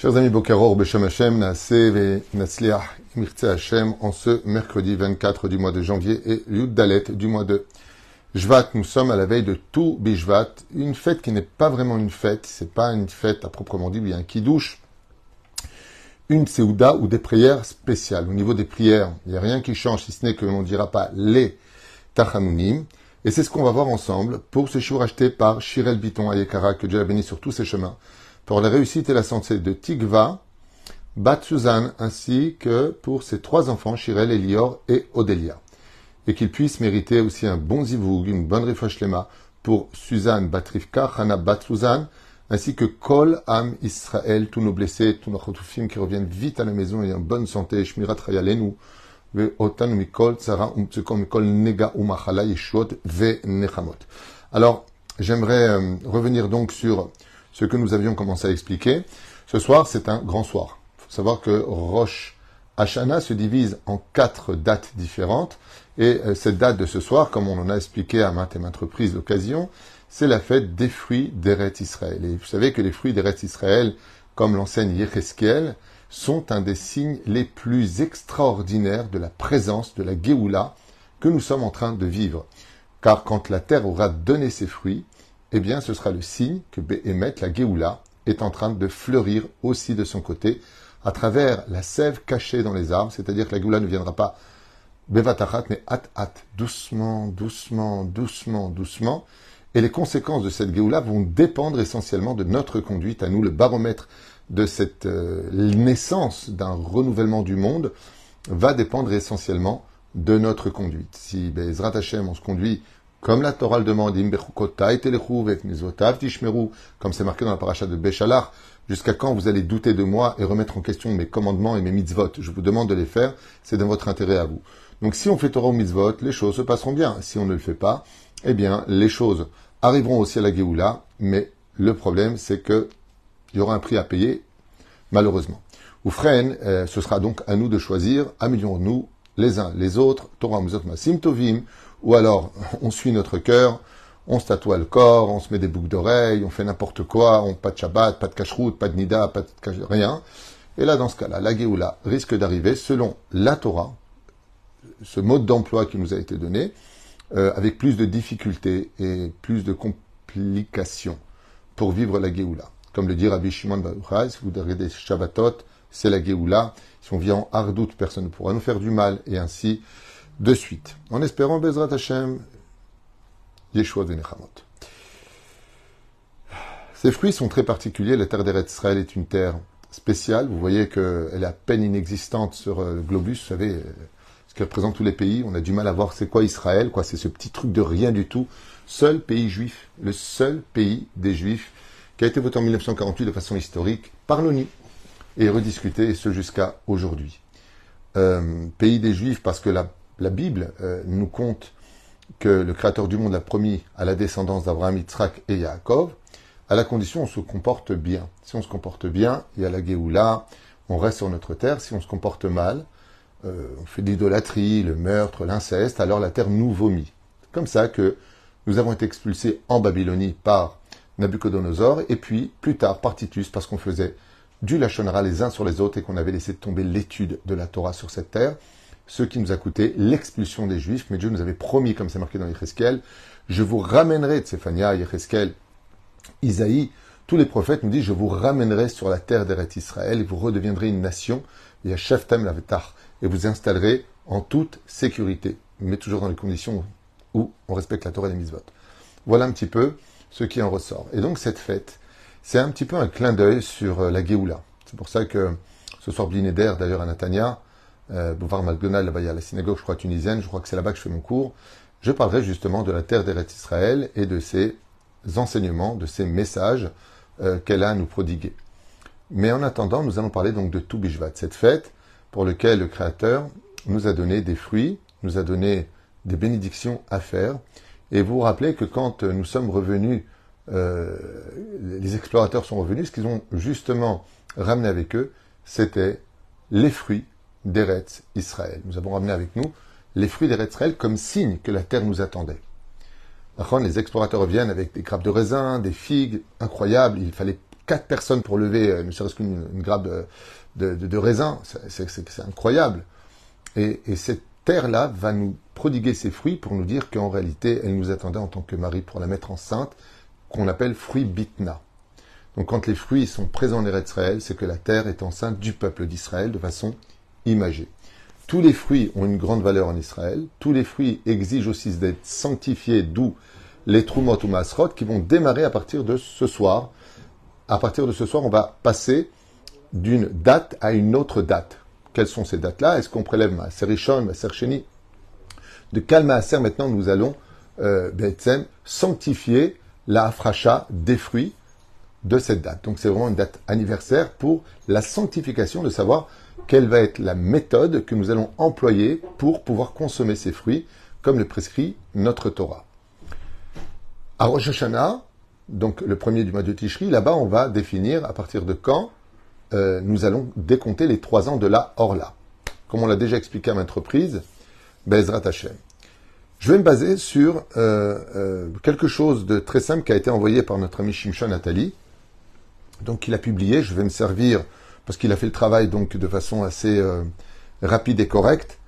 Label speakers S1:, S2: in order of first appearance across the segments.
S1: Chers amis Bokaror, Beshem Hashem, Naase ve Natsliach, Mirtze Hashem, en ce mercredi 24 du mois de janvier et Yud Dalet du mois de Jvat. Nous sommes à la veille de tout Bishvat, une fête qui n'est pas vraiment une fête, c'est pas une fête à proprement dit, a un kidouche, une Seouda ou des prières spéciales. Au niveau des prières, il n'y a rien qui change, si ce n'est que l'on ne dira pas les Tachanunim. Et c'est ce qu'on va voir ensemble pour ce jour acheté par Shirel Biton Ayekara, que Dieu a béni sur tous ses chemins pour la réussite et la santé de Tigva, Bat Suzanne, ainsi que pour ses trois enfants, Shirel, Elior et Odelia. Et qu'il puisse mériter aussi un bon zivoug, une bonne lema pour Suzanne Batrivka, Hana Bat Suzanne, ainsi que Kol Am Israël, tous nos blessés, tous nos chotoufim qui reviennent vite à la maison et en bonne santé, Shmirat Rayalenu, Mikol Umtsukom Mikol Nega Umachala Yeshot Ve Nechamot. Alors, j'aimerais euh, revenir donc sur ce que nous avions commencé à expliquer. Ce soir, c'est un grand soir. Il faut savoir que Rosh Hashanah se divise en quatre dates différentes. Et euh, cette date de ce soir, comme on en a expliqué à maintes et maintes reprises d'occasion, c'est la fête des fruits d'Eretz Israël. Et vous savez que les fruits d'Eretz Israël, comme l'enseigne Yecheskiel, sont un des signes les plus extraordinaires de la présence de la Géoula que nous sommes en train de vivre. Car quand la terre aura donné ses fruits, eh bien ce sera le signe que Behemet, la Géoula, est en train de fleurir aussi de son côté, à travers la sève cachée dans les arbres, c'est-à-dire que la Géoula ne viendra pas Bevatachat, mais at at, doucement, doucement, doucement, doucement. Et les conséquences de cette Géoula vont dépendre essentiellement de notre conduite, à nous, le baromètre de cette euh, naissance d'un renouvellement du monde va dépendre essentiellement de notre conduite. Si Bezrat Hashem, on se conduit comme la Torah le demande, comme c'est marqué dans la paracha de Béchalar, jusqu'à quand vous allez douter de moi et remettre en question mes commandements et mes mitzvot? Je vous demande de les faire, c'est dans votre intérêt à vous. Donc si on fait Torah ou mitzvot, les choses se passeront bien. Si on ne le fait pas, eh bien, les choses arriveront aussi à la Géoula, mais le problème, c'est que il y aura un prix à payer, malheureusement. Ou euh, ce sera donc à nous de choisir, améliorons-nous les uns les autres, Torah Mitzvot Masim Tovim, ou alors, on suit notre cœur, on se tatoue le corps, on se met des boucles d'oreilles, on fait n'importe quoi, on pas de Shabbat, pas de cacheroute, pas de nida, pas de rien. Et là, dans ce cas-là, la Géoula risque d'arriver selon la Torah, ce mode d'emploi qui nous a été donné, euh, avec plus de difficultés et plus de complications pour vivre la Géoula. Comme le dit Rabbi Shimon Baruchai, si vous regardez des Shabbatot, c'est la Géoula. Si on vient en hardoute, personne ne pourra nous faire du mal, et ainsi de suite, en espérant Bezrat Hashem, Yeshua Venechamot. Ces fruits sont très particuliers. La terre d'Eretz Israël est une terre spéciale. Vous voyez qu'elle est à peine inexistante sur euh, le globus. Vous savez, euh, ce qui représente tous les pays. On a du mal à voir c'est quoi Israël, quoi. C'est ce petit truc de rien du tout. Seul pays juif, le seul pays des juifs qui a été voté en 1948 de façon historique par l'ONU et rediscuté, et ce jusqu'à aujourd'hui. Euh, pays des juifs parce que la la Bible euh, nous compte que le Créateur du monde a promis à la descendance d'Abraham, Yitzhak et Yaakov, à la condition on se comporte bien. Si on se comporte bien, il y a la Géoula, on reste sur notre terre. Si on se comporte mal, euh, on fait de l'idolâtrie, le meurtre, l'inceste, alors la terre nous vomit. Comme ça que nous avons été expulsés en Babylonie par Nabucodonosor, et puis plus tard par Titus, parce qu'on faisait du lachonara les uns sur les autres et qu'on avait laissé tomber l'étude de la Torah sur cette terre ce qui nous a coûté l'expulsion des Juifs. Mais Dieu nous avait promis, comme c'est marqué dans Yecheskel, je vous ramènerai, Tsefania, Yecheskel, Isaïe, tous les prophètes nous disent, je vous ramènerai sur la terre d'Eret Israël et vous redeviendrez une nation, et à Sheftem Lavetar, et vous installerez en toute sécurité, mais toujours dans les conditions où on respecte la Torah et les mitzvot. Voilà un petit peu ce qui en ressort. Et donc cette fête, c'est un petit peu un clin d'œil sur euh, la Géoula. C'est pour ça que ce soir, Blinéder, d'ailleurs à Natania, euh, Bouvard Malgonal, là-bas il y a la synagogue, je crois, tunisienne, je crois que c'est là-bas que je fais mon cours, je parlerai justement de la terre d'Eretz Israël et de ses enseignements, de ses messages euh, qu'elle a à nous prodiguer. Mais en attendant, nous allons parler donc de Toubishvat, cette fête pour laquelle le Créateur nous a donné des fruits, nous a donné des bénédictions à faire. Et vous vous rappelez que quand nous sommes revenus, euh, les explorateurs sont revenus, ce qu'ils ont justement ramené avec eux, c'était les fruits d'Eretz Israël. Nous avons ramené avec nous les fruits d'Eretz Israël comme signe que la terre nous attendait. Les explorateurs reviennent avec des grappes de raisin, des figues, incroyables. Il fallait quatre personnes pour lever euh, ne serait-ce qu'une une grappe de, de, raisin. C'est incroyable. Et, et cette terre-là va nous prodiguer ses fruits pour nous dire qu'en réalité, elle nous attendait en tant que mari pour la mettre enceinte, qu'on appelle fruit bitna. Donc quand les fruits sont présents en Israël, c'est que la terre est enceinte du peuple d'Israël de façon imagée. Tous les fruits ont une grande valeur en Israël. Tous les fruits exigent aussi d'être sanctifiés, d'où les trumot ou masrot qui vont démarrer à partir de ce soir. À partir de ce soir, on va passer d'une date à une autre date. Quelles sont ces dates-là? Est-ce qu'on prélève ma Rishon, ma Sheni? De quel Maaser maintenant nous allons euh, sanctifier la afracha des fruits de cette date? Donc c'est vraiment une date anniversaire pour la sanctification, de savoir quelle va être la méthode que nous allons employer pour pouvoir consommer ces fruits, comme le prescrit notre Torah. À Rosh Hashanah, donc le premier du mois de Tishri, là-bas on va définir à partir de quand euh, nous allons décompter les trois ans de la Orla. Comme on l'a déjà expliqué à maintes reprises, Bezrat Hashem. Je vais me baser sur euh, euh, quelque chose de très simple qui a été envoyé par notre ami Shimshon Nathalie. Donc il a publié, je vais me servir, parce qu'il a fait le travail donc de façon assez rapide et correcte.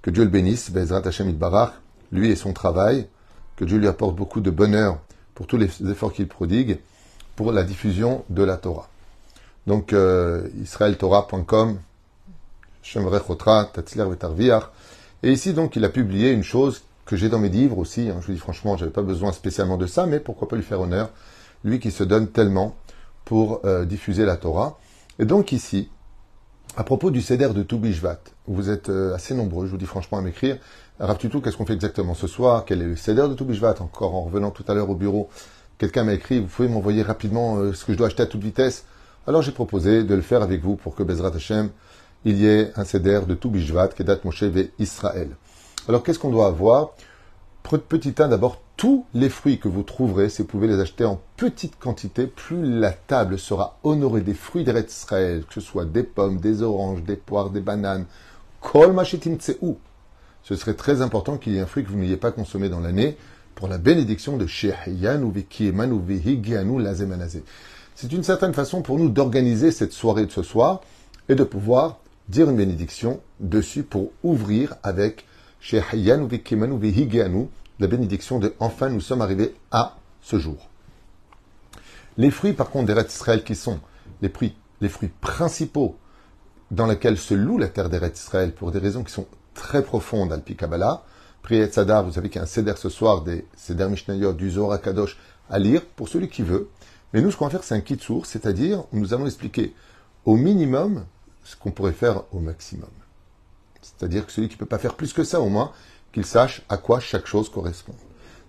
S1: Que Dieu le bénisse, Bezrat Hashem Itbarach, lui et son travail. Que Dieu lui apporte beaucoup de bonheur pour tous les efforts qu'il prodigue pour la diffusion de la Torah. Donc, euh, israeltorah.com, et ici, donc, il a publié une chose que j'ai dans mes livres aussi. Hein. je vous dis franchement, j'avais pas besoin spécialement de ça, mais pourquoi pas lui faire honneur, lui qui se donne tellement pour euh, diffuser la Torah. Et donc ici, à propos du Seder de Toubishvat, vous êtes euh, assez nombreux, je vous dis franchement, à m'écrire. tout qu'est-ce qu'on fait exactement ce soir? Quel est le Seder de Toubishvat? Encore en revenant tout à l'heure au bureau, quelqu'un m'a écrit, vous pouvez m'envoyer rapidement euh, ce que je dois acheter à toute vitesse alors j'ai proposé de le faire avec vous pour que Bezrat Hashem, il y ait un CDR de tout Bishvat, Kedat Moshe ve Israël. Alors qu'est-ce qu'on doit avoir? Petit 1, d'abord, tous les fruits que vous trouverez, si vous pouvez les acheter en petite quantité, plus la table sera honorée des fruits d'Eretz Israël, que ce soit des pommes, des oranges, des poires, des bananes, kol où Ce serait très important qu'il y ait un fruit que vous n'ayez pas consommé dans l'année pour la bénédiction de Shehiyan ou. C'est une certaine façon pour nous d'organiser cette soirée de ce soir et de pouvoir dire une bénédiction dessus pour ouvrir avec chez Hayyan ou la bénédiction de enfin nous sommes arrivés à ce jour. Les fruits par contre d'Eretz Israël qui sont les fruits, principaux dans lesquels se loue la terre d'Eretz Israël pour des raisons qui sont très profondes, Alpi Kabbalah. Sadar, vous savez qu'il y a un Seder ce soir, des Seder Mishnayot, du Zohar Kadosh à lire pour celui qui veut. Mais nous, ce qu'on va faire, c'est un kit source, c'est-à-dire, nous allons expliquer au minimum ce qu'on pourrait faire au maximum. C'est-à-dire que celui qui ne peut pas faire plus que ça, au moins, qu'il sache à quoi chaque chose correspond.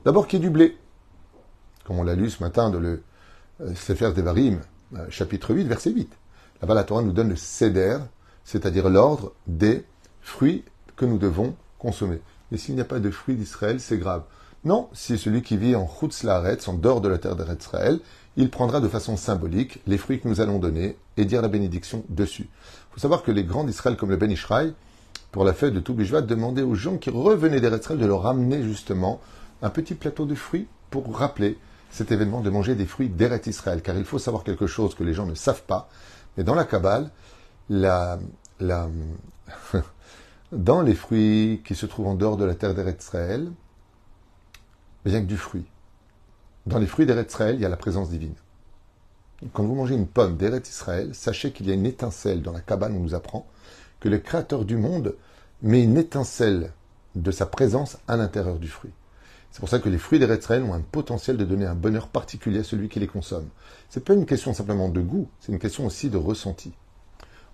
S1: D'abord, qu'il y ait du blé. Comme on l'a lu ce matin dans le euh, Sefer Devarim, euh, chapitre 8, verset 8. Là-bas, la Torah nous donne le seder, c'est-à-dire l'ordre des fruits que nous devons consommer. Mais s'il n'y a pas de fruits d'Israël, c'est grave. Non, si celui qui vit en Chutz en dehors de la terre d'Israël, il prendra de façon symbolique les fruits que nous allons donner et dire la bénédiction dessus. Il faut savoir que les grands d'Israël, comme le Ben Ishraï, pour la fête de Toubishvat, demandaient aux gens qui revenaient d'Israël de leur ramener justement un petit plateau de fruits pour rappeler cet événement de manger des fruits d'Eret Israël. Car il faut savoir quelque chose que les gens ne savent pas, mais dans la Kabbale, dans les fruits qui se trouvent en dehors de la terre d'Eret Israël, il n'y a que du fruit. Dans les fruits d'Eretz Israël, il y a la présence divine. Quand vous mangez une pomme d'Eretz Israël, sachez qu'il y a une étincelle dans la cabane on nous apprend que le Créateur du monde met une étincelle de sa présence à l'intérieur du fruit. C'est pour ça que les fruits d'Eretz Israël ont un potentiel de donner un bonheur particulier à celui qui les consomme. Ce n'est pas une question simplement de goût, c'est une question aussi de ressenti.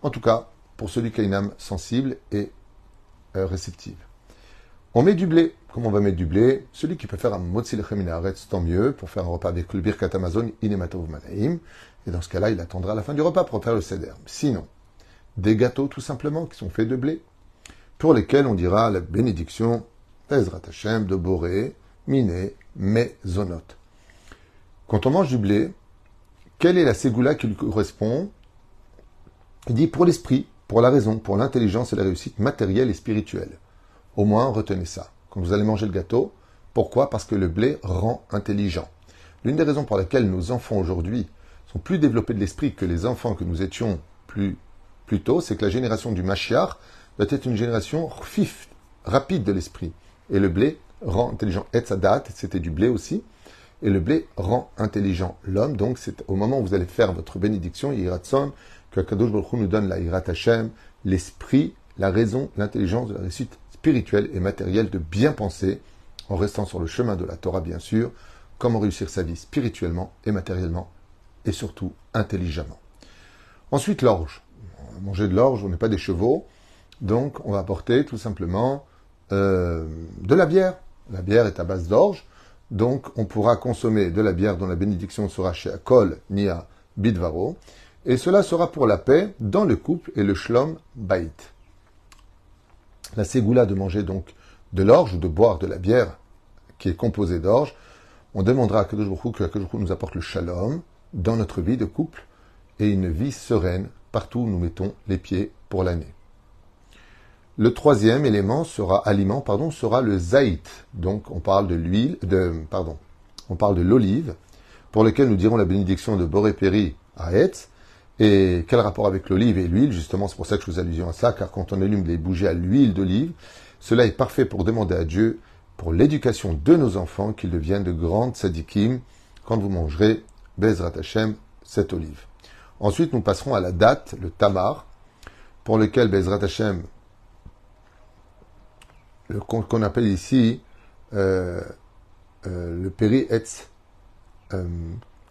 S1: En tout cas, pour celui qui a une âme sensible et euh, réceptive. On met du blé. Comment on va mettre du blé? Celui qui peut faire un motzi minaretz, tant mieux, pour faire un repas avec le birkat Amazon, inematov manaim. Et dans ce cas-là, il attendra la fin du repas pour faire le seder. Sinon, des gâteaux tout simplement qui sont faits de blé, pour lesquels on dira la bénédiction Ezrat Hashem de Boré, Miné, Mezonot. Quand on mange du blé, quelle est la ségoula qui lui correspond? Il dit pour l'esprit, pour la raison, pour l'intelligence et la réussite matérielle et spirituelle. Au moins, retenez ça. Quand vous allez manger le gâteau, pourquoi? Parce que le blé rend intelligent. L'une des raisons pour lesquelles nos enfants aujourd'hui sont plus développés de l'esprit que les enfants que nous étions plus, plus tôt, c'est que la génération du Mashiach doit être une génération fif, rapide de l'esprit. Et le blé rend intelligent. Etzadat, c'était du blé aussi. Et le blé rend intelligent l'homme. Donc, c'est au moment où vous allez faire votre bénédiction, Yiratson, que Kadosh Baruch Hu nous donne la Yirat Hashem, l'esprit, la raison, l'intelligence la réussite spirituelle et matérielle de bien penser, en restant sur le chemin de la Torah, bien sûr, comment réussir sa vie spirituellement et matériellement, et surtout intelligemment. Ensuite, l'orge. Manger de l'orge, on n'est pas des chevaux, donc on va apporter tout simplement euh, de la bière. La bière est à base d'orge, donc on pourra consommer de la bière dont la bénédiction sera chez Akol Nia Bidvaro, et cela sera pour la paix dans le couple et le shlom bait. La ségoula de manger donc de l'orge ou de boire de la bière qui est composée d'orge, on demandera à Kadosh que Kadosh nous apporte le shalom dans notre vie de couple et une vie sereine partout où nous mettons les pieds pour l'année. Le troisième élément sera aliment, pardon, sera le zaït. Donc on parle de l'huile, de pardon, on parle de l'olive, pour lequel nous dirons la bénédiction de Boré à Etz. Et quel rapport avec l'olive et l'huile? Justement, c'est pour ça que je vous allusion à ça, car quand on allume les bougies à l'huile d'olive, cela est parfait pour demander à Dieu, pour l'éducation de nos enfants, qu'ils deviennent de grandes sadikim quand vous mangerez Bezrat Hashem, cette olive. Ensuite, nous passerons à la date, le tamar, pour lequel Bezrat Hashem, qu'on appelle ici euh, euh, le péri etz, euh,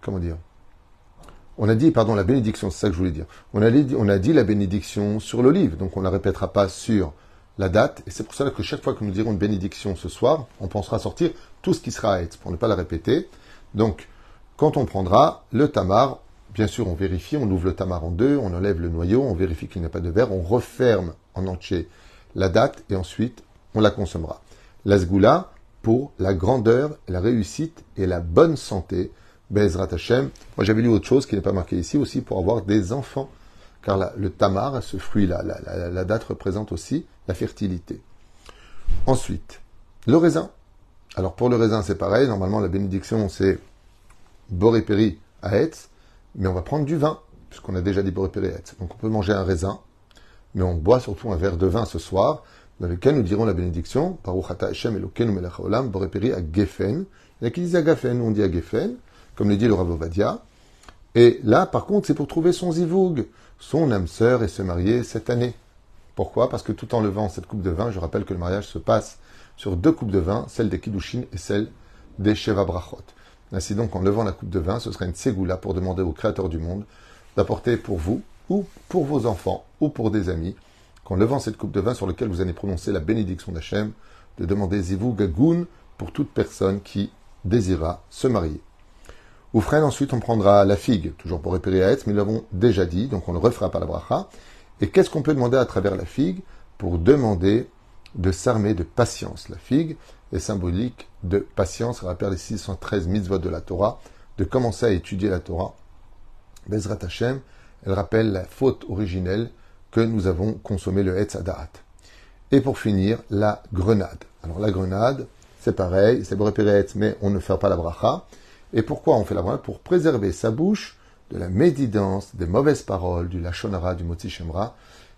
S1: comment dire? On a dit, pardon, la bénédiction, c'est ça que je voulais dire. On a dit, on a dit la bénédiction sur l'olive, donc on ne la répétera pas sur la date, et c'est pour cela que chaque fois que nous dirons une bénédiction ce soir, on pensera sortir tout ce qui sera etz, pour ne pas la répéter. Donc, quand on prendra le tamar, bien sûr, on vérifie, on ouvre le tamar en deux, on enlève le noyau, on vérifie qu'il n'y a pas de verre, on referme en entier la date et ensuite on la consommera. La sgoula pour la grandeur, la réussite et la bonne santé. Bezrat Hashem. Moi, j'avais lu autre chose qui n'est pas marqué ici aussi pour avoir des enfants. Car le tamar, ce fruit-là, la, date représente aussi la fertilité. Ensuite, le raisin. Alors pour le raisin, c'est pareil. Normalement, la bénédiction, c'est Borépéri à Etz, mais on va prendre du vin, puisqu'on a déjà Etz. Donc on peut manger un raisin, mais on boit surtout un verre de vin ce soir, dans lequel nous dirons la bénédiction, Baruchata Hashem Elokeinu Melech à Geffen. Il y a qui disent à Geffen, on dit à Geffen, comme le dit le Rav Ovadia. Et là, par contre, c'est pour trouver son zivoug, son âme sœur, et se marier cette année. Pourquoi? Parce que tout en levant cette coupe de vin, je rappelle que le mariage se passe sur deux coupes de vin, celle des Kiddushin et celle des Sheva. Ainsi donc, en levant la coupe de vin, ce sera une ségoula pour demander au Créateur du monde d'apporter pour vous, ou pour vos enfants, ou pour des amis, qu'en levant cette coupe de vin sur laquelle vous allez prononcer la bénédiction d'Hachem, de demander Zivou Gagoun pour toute personne qui désira se marier. Ou ensuite, on prendra la figue, toujours pour réparer à mais nous l'avons déjà dit, donc on ne refera pas la bracha. Et qu'est-ce qu'on peut demander à travers la figue Pour demander de s'armer de patience. La figue, est symbolique de patience, rappelle les 613 mitzvot de la Torah, de commencer à étudier la Torah. Bezrat Hashem, elle rappelle la faute originelle que nous avons consommé le Hetz Et pour finir, la grenade. Alors la grenade, c'est pareil, c'est repérer mais on ne fait pas la bracha. Et pourquoi on fait la bracha? Pour préserver sa bouche de la médidance, des mauvaises paroles, du lachonara, du moti shemra,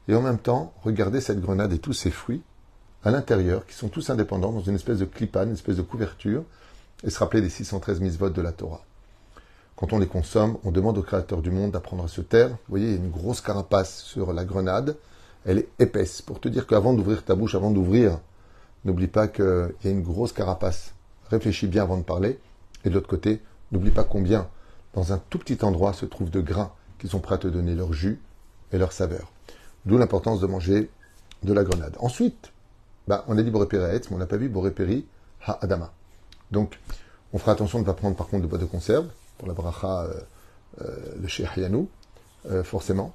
S1: et en même temps, regarder cette grenade et tous ses fruits à l'intérieur, qui sont tous indépendants, dans une espèce de clipane, une espèce de couverture, et se rappeler des 613 votes de la Torah. Quand on les consomme, on demande au Créateur du monde d'apprendre à se taire. Vous voyez, il y a une grosse carapace sur la grenade. Elle est épaisse. Pour te dire qu'avant d'ouvrir ta bouche, avant d'ouvrir, n'oublie pas qu'il y a une grosse carapace. Réfléchis bien avant de parler. Et de l'autre côté, n'oublie pas combien, dans un tout petit endroit, se trouvent de grains qui sont prêts à te donner leur jus et leur saveur. D'où l'importance de manger de la grenade. Ensuite, bah, on a dit Borépéri mais on n'a pas vu Borépéri Ha Adama. Donc, on fera attention de ne pas prendre par contre de bois de conserve pour la bracha, euh, euh, le Sheikh Yanou, euh, forcément.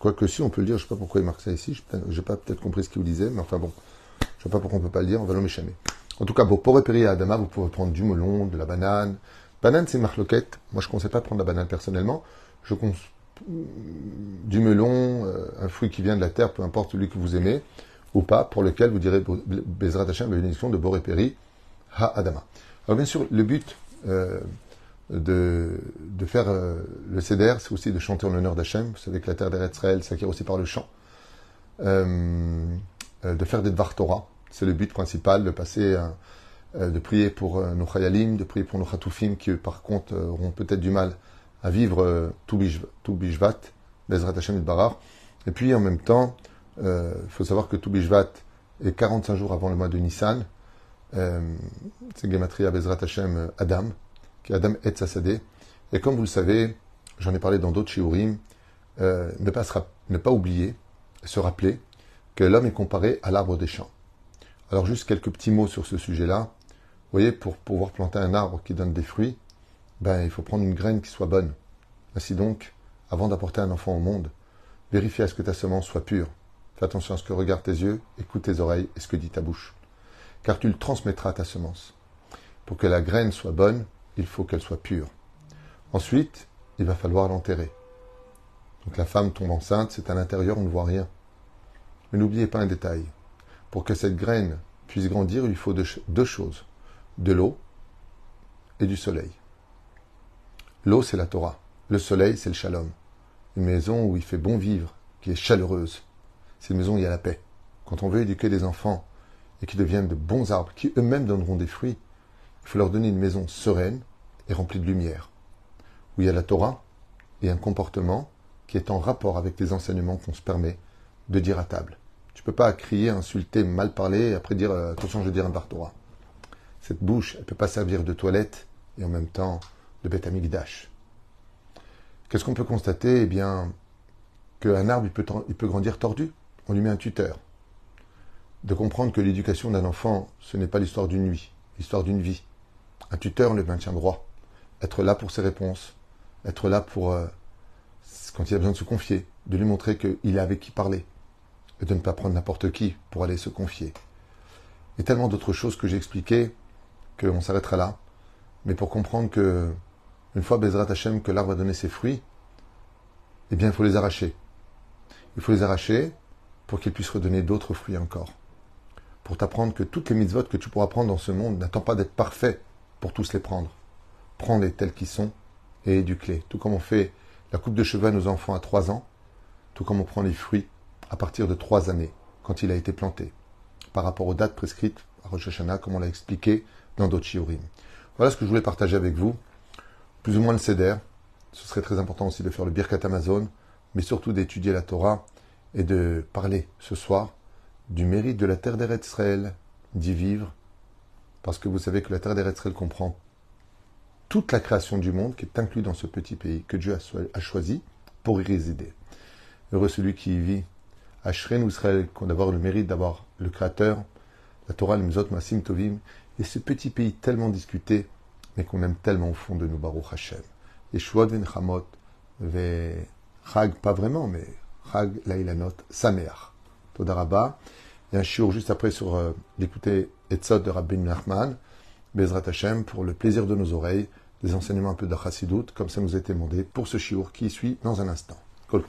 S1: Quoique si, on peut le dire, je ne sais pas pourquoi il marque ça ici, je n'ai pas peut-être compris ce qu'il disait, mais enfin bon, je ne sais pas pourquoi on ne peut pas le dire, on va le méchamer. En tout cas, pour Borépéri à Adama, vous pouvez prendre du melon, de la banane. Banane, c'est marloquette. Moi, je ne conseille pas de prendre la banane personnellement je du melon, euh, un fruit qui vient de la terre, peu importe celui que vous aimez, ou pas, pour lequel vous direz Bezrat Hashem, bénédiction de Boré Ha Adama. Alors bien sûr, le but euh, de, de, faire euh, le Seder, c'est aussi de chanter en l'honneur d'Hachem. Vous savez que la terre d'Eretz s'acquiert aussi par le chant. De faire des Dvar Torah, c'est le but principal, de passer, de prier pour nos Chayalim, de prier pour nos Khatoufim, qui par contre auront peut-être du mal à vivre tout Bishvat, Bezrat Hashem Barar. Et puis en même temps, il faut savoir que tout Bishvat est 45 jours avant le mois de Nissan. c'est Gematria Bezrat Hashem Adam qui est Adam et Sassadeh. Et comme vous le savez, j'en ai parlé dans d'autres shiurim, euh, ne, pas ne pas oublier, se rappeler que l'homme est comparé à l'arbre des champs. Alors juste quelques petits mots sur ce sujet-là. Vous voyez, pour pouvoir planter un arbre qui donne des fruits, ben, il faut prendre une graine qui soit bonne. Ainsi donc, avant d'apporter un enfant au monde, vérifie à ce que ta semence soit pure. Fais attention à ce que regardent tes yeux, écoute tes oreilles et ce que dit ta bouche. Car tu le transmettras ta semence. Pour que la graine soit bonne, il faut qu'elle soit pure. Ensuite, il va falloir l'enterrer. Donc la femme tombe enceinte, c'est à l'intérieur, on ne voit rien. Mais n'oubliez pas un détail. Pour que cette graine puisse grandir, il faut deux, choses. De l'eau et du soleil. L'eau, c'est la Torah. Le soleil, c'est le shalom. Une maison où il fait bon vivre, qui est chaleureuse. C'est une maison où il y a la paix. Quand on veut éduquer des enfants et qu'ils deviennent de bons arbres, qui eux-mêmes donneront des fruits, il faut leur donner une maison sereine et remplie de lumière, où il y a la Torah et un comportement qui est en rapport avec les enseignements qu'on se permet de dire à table. Tu ne peux pas crier, insulter, mal parler et après dire euh, attention, je vais dire un bar Torah. Cette bouche, elle ne peut pas servir de toilette et en même temps de bête amigdash. Qu'est-ce qu'on peut constater? Eh bien, qu'un arbre, il peut, il grandir tordu. On lui met un tuteur. De comprendre que l'éducation d'un enfant, ce n'est pas l'histoire d'une nuit, l'histoire d'une vie. Un tuteur le maintient droit. Être là pour ses réponses. Être là pour, euh, quand il a besoin de se confier, de lui montrer qu'il a avec qui parler. Et de ne pas prendre n'importe qui pour aller se confier. Et tellement d'autres choses que j'ai expliquées qu'on s'arrêtera là. Mais pour comprendre que, une fois Bezrat Hashem, que l'arbre va donner ses fruits, eh bien, il faut les arracher. Il faut les arracher pour qu'il puisse redonner d'autres fruits encore. Pour t'apprendre que toutes les mitzvot que tu pourras prendre dans ce monde n'attend pas d'être parfait pour tous les prendre. Prends-les tels qu'ils sont et éduque-les. Tout comme on fait la coupe de cheveux à nos enfants à 3 ans, tout comme on prend les fruits à partir de 3 années, quand il a été planté, par rapport aux dates prescrites à Rosh Hashanah, comme on l'a expliqué dans d'autres shiurim. Voilà ce que je voulais partager avec vous. Plus ou moins le céder. Ce serait très important aussi de faire le Birkat Amazon, mais surtout d'étudier la Torah et de parler ce soir du mérite de la terre d'Eretz Israël, d'y vivre, parce que vous savez que la terre d'Eretzrel comprend toute la création du monde qui est inclue dans ce petit pays que Dieu a choisi pour y résider. Heureux celui qui y vit. Ashren Israël, qu'on a le mérite d'avoir le Créateur, la Torah, le Mzot, Masim Tovim, et ce petit pays tellement discuté, mais qu'on aime tellement au fond de nous, Baruch Hashem. Yeshuot ven Chamot, ve Chag, pas vraiment, mais Chag Lailanot, Sameach. Todaraba. Il y a un shiur juste après sur euh, l'écouter Etzot de Rabbi Nachman, Bezrat Hashem, pour le plaisir de nos oreilles, des enseignements un peu de comme ça nous a été demandé pour ce shiur qui suit dans un instant. Kol